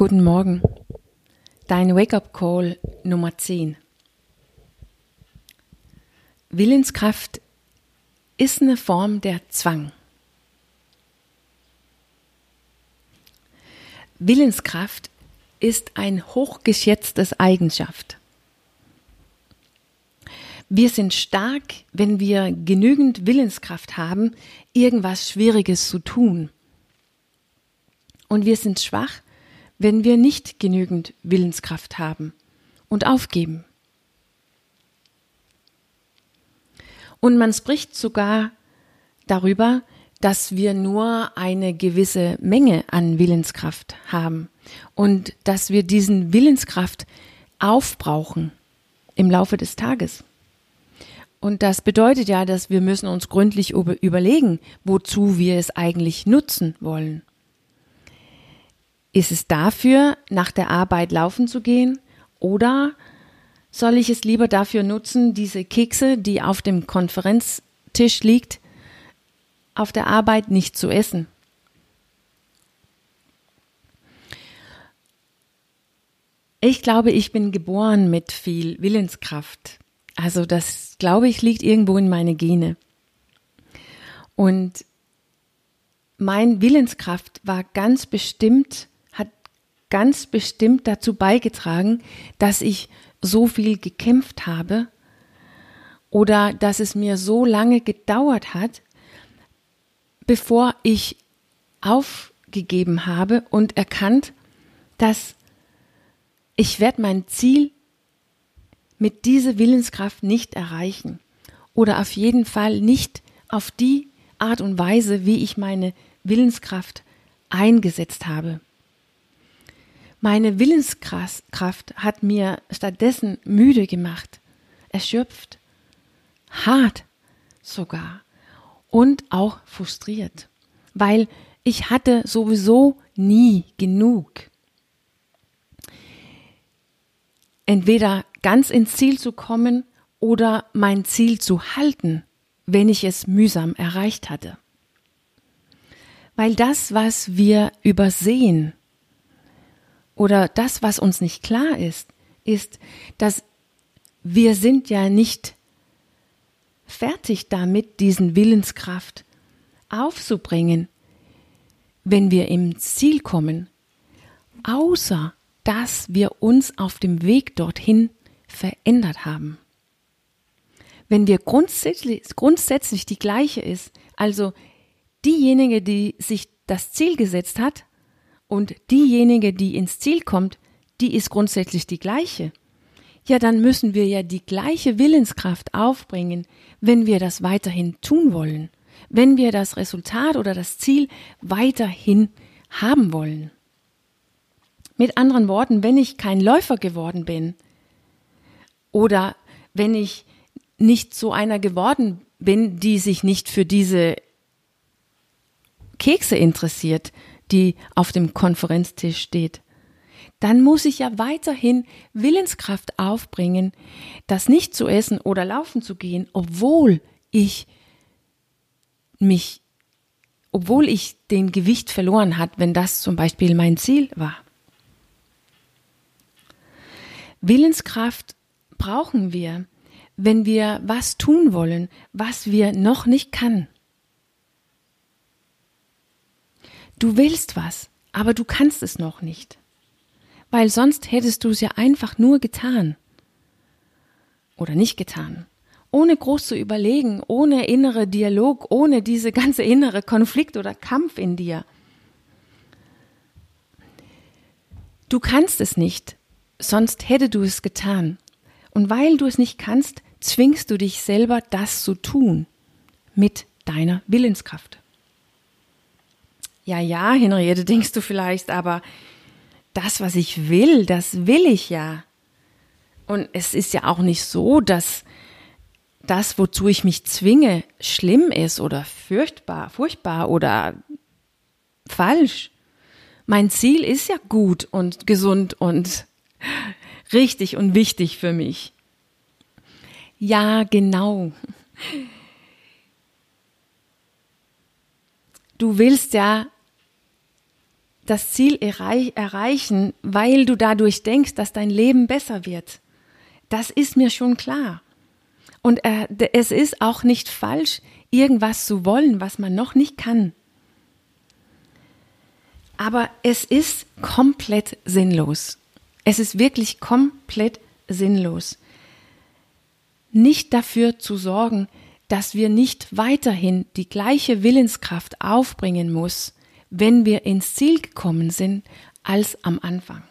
Guten Morgen. Dein Wake-up-Call Nummer 10. Willenskraft ist eine Form der Zwang. Willenskraft ist ein hochgeschätztes Eigenschaft. Wir sind stark, wenn wir genügend Willenskraft haben, irgendwas Schwieriges zu tun. Und wir sind schwach, wenn wir nicht genügend Willenskraft haben und aufgeben. Und man spricht sogar darüber, dass wir nur eine gewisse Menge an Willenskraft haben und dass wir diesen Willenskraft aufbrauchen im Laufe des Tages. Und das bedeutet ja, dass wir müssen uns gründlich überlegen, wozu wir es eigentlich nutzen wollen. Ist es dafür, nach der Arbeit laufen zu gehen? Oder soll ich es lieber dafür nutzen, diese Kekse, die auf dem Konferenztisch liegt, auf der Arbeit nicht zu essen? Ich glaube, ich bin geboren mit viel Willenskraft. Also das, glaube ich, liegt irgendwo in meine Gene. Und mein Willenskraft war ganz bestimmt ganz bestimmt dazu beigetragen, dass ich so viel gekämpft habe oder dass es mir so lange gedauert hat, bevor ich aufgegeben habe und erkannt, dass ich werde mein Ziel mit dieser Willenskraft nicht erreichen oder auf jeden Fall nicht auf die Art und Weise, wie ich meine Willenskraft eingesetzt habe. Meine Willenskraft hat mir stattdessen müde gemacht, erschöpft, hart sogar und auch frustriert, weil ich hatte sowieso nie genug. Entweder ganz ins Ziel zu kommen oder mein Ziel zu halten, wenn ich es mühsam erreicht hatte. Weil das, was wir übersehen, oder das, was uns nicht klar ist, ist, dass wir sind ja nicht fertig damit, diesen Willenskraft aufzubringen, wenn wir im Ziel kommen, außer dass wir uns auf dem Weg dorthin verändert haben. Wenn wir grundsätzlich, grundsätzlich die gleiche ist, also diejenige, die sich das Ziel gesetzt hat, und diejenige, die ins Ziel kommt, die ist grundsätzlich die gleiche. Ja, dann müssen wir ja die gleiche Willenskraft aufbringen, wenn wir das weiterhin tun wollen, wenn wir das Resultat oder das Ziel weiterhin haben wollen. Mit anderen Worten, wenn ich kein Läufer geworden bin oder wenn ich nicht so einer geworden bin, die sich nicht für diese Kekse interessiert, die auf dem Konferenztisch steht, dann muss ich ja weiterhin Willenskraft aufbringen, das nicht zu essen oder laufen zu gehen, obwohl ich mich, obwohl ich den Gewicht verloren hat, wenn das zum Beispiel mein Ziel war. Willenskraft brauchen wir, wenn wir was tun wollen, was wir noch nicht kann. Du willst was, aber du kannst es noch nicht. Weil sonst hättest du es ja einfach nur getan. Oder nicht getan. Ohne groß zu überlegen, ohne innere Dialog, ohne diese ganze innere Konflikt oder Kampf in dir. Du kannst es nicht, sonst hätte du es getan. Und weil du es nicht kannst, zwingst du dich selber, das zu tun mit deiner Willenskraft. Ja, ja, Henriette, denkst du vielleicht, aber das, was ich will, das will ich ja. Und es ist ja auch nicht so, dass das, wozu ich mich zwinge, schlimm ist oder furchtbar, furchtbar oder falsch. Mein Ziel ist ja gut und gesund und richtig und wichtig für mich. Ja, genau. Du willst ja das Ziel erreich erreichen, weil du dadurch denkst, dass dein Leben besser wird. Das ist mir schon klar. Und äh, es ist auch nicht falsch, irgendwas zu wollen, was man noch nicht kann. Aber es ist komplett sinnlos. Es ist wirklich komplett sinnlos. Nicht dafür zu sorgen, dass wir nicht weiterhin die gleiche Willenskraft aufbringen muss, wenn wir ins Ziel gekommen sind, als am Anfang.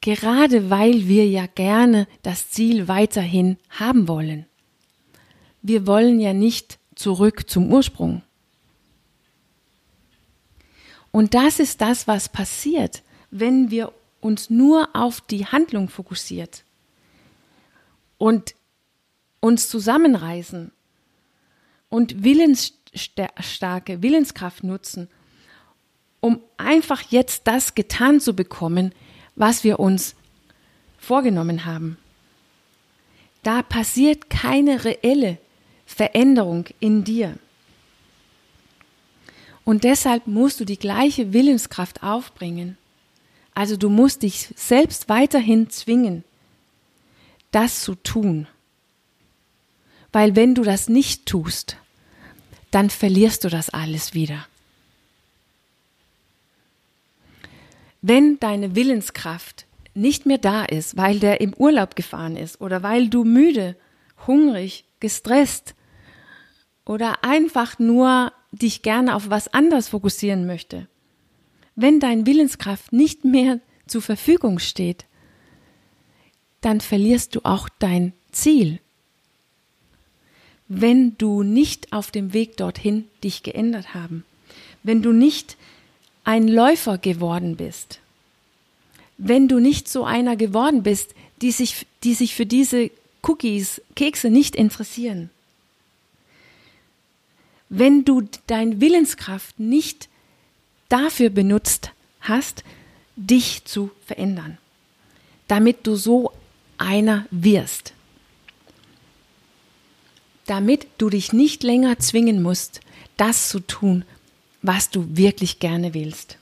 Gerade weil wir ja gerne das Ziel weiterhin haben wollen. Wir wollen ja nicht zurück zum Ursprung. Und das ist das, was passiert, wenn wir uns nur auf die Handlung fokussiert und uns zusammenreißen und willensstarke Willenskraft nutzen, um einfach jetzt das getan zu bekommen, was wir uns vorgenommen haben. Da passiert keine reelle Veränderung in dir. Und deshalb musst du die gleiche Willenskraft aufbringen. Also du musst dich selbst weiterhin zwingen, das zu tun. Weil wenn du das nicht tust, dann verlierst du das alles wieder. Wenn deine Willenskraft nicht mehr da ist, weil der im Urlaub gefahren ist oder weil du müde, hungrig, gestresst oder einfach nur dich gerne auf was anderes fokussieren möchte, wenn dein Willenskraft nicht mehr zur Verfügung steht, dann verlierst du auch dein Ziel. Wenn du nicht auf dem Weg dorthin dich geändert haben, wenn du nicht ein Läufer geworden bist, wenn du nicht so einer geworden bist, die sich, die sich für diese Cookies, Kekse nicht interessieren, wenn du dein Willenskraft nicht dafür benutzt hast, dich zu verändern, damit du so einer wirst, damit du dich nicht länger zwingen musst, das zu tun, was du wirklich gerne willst.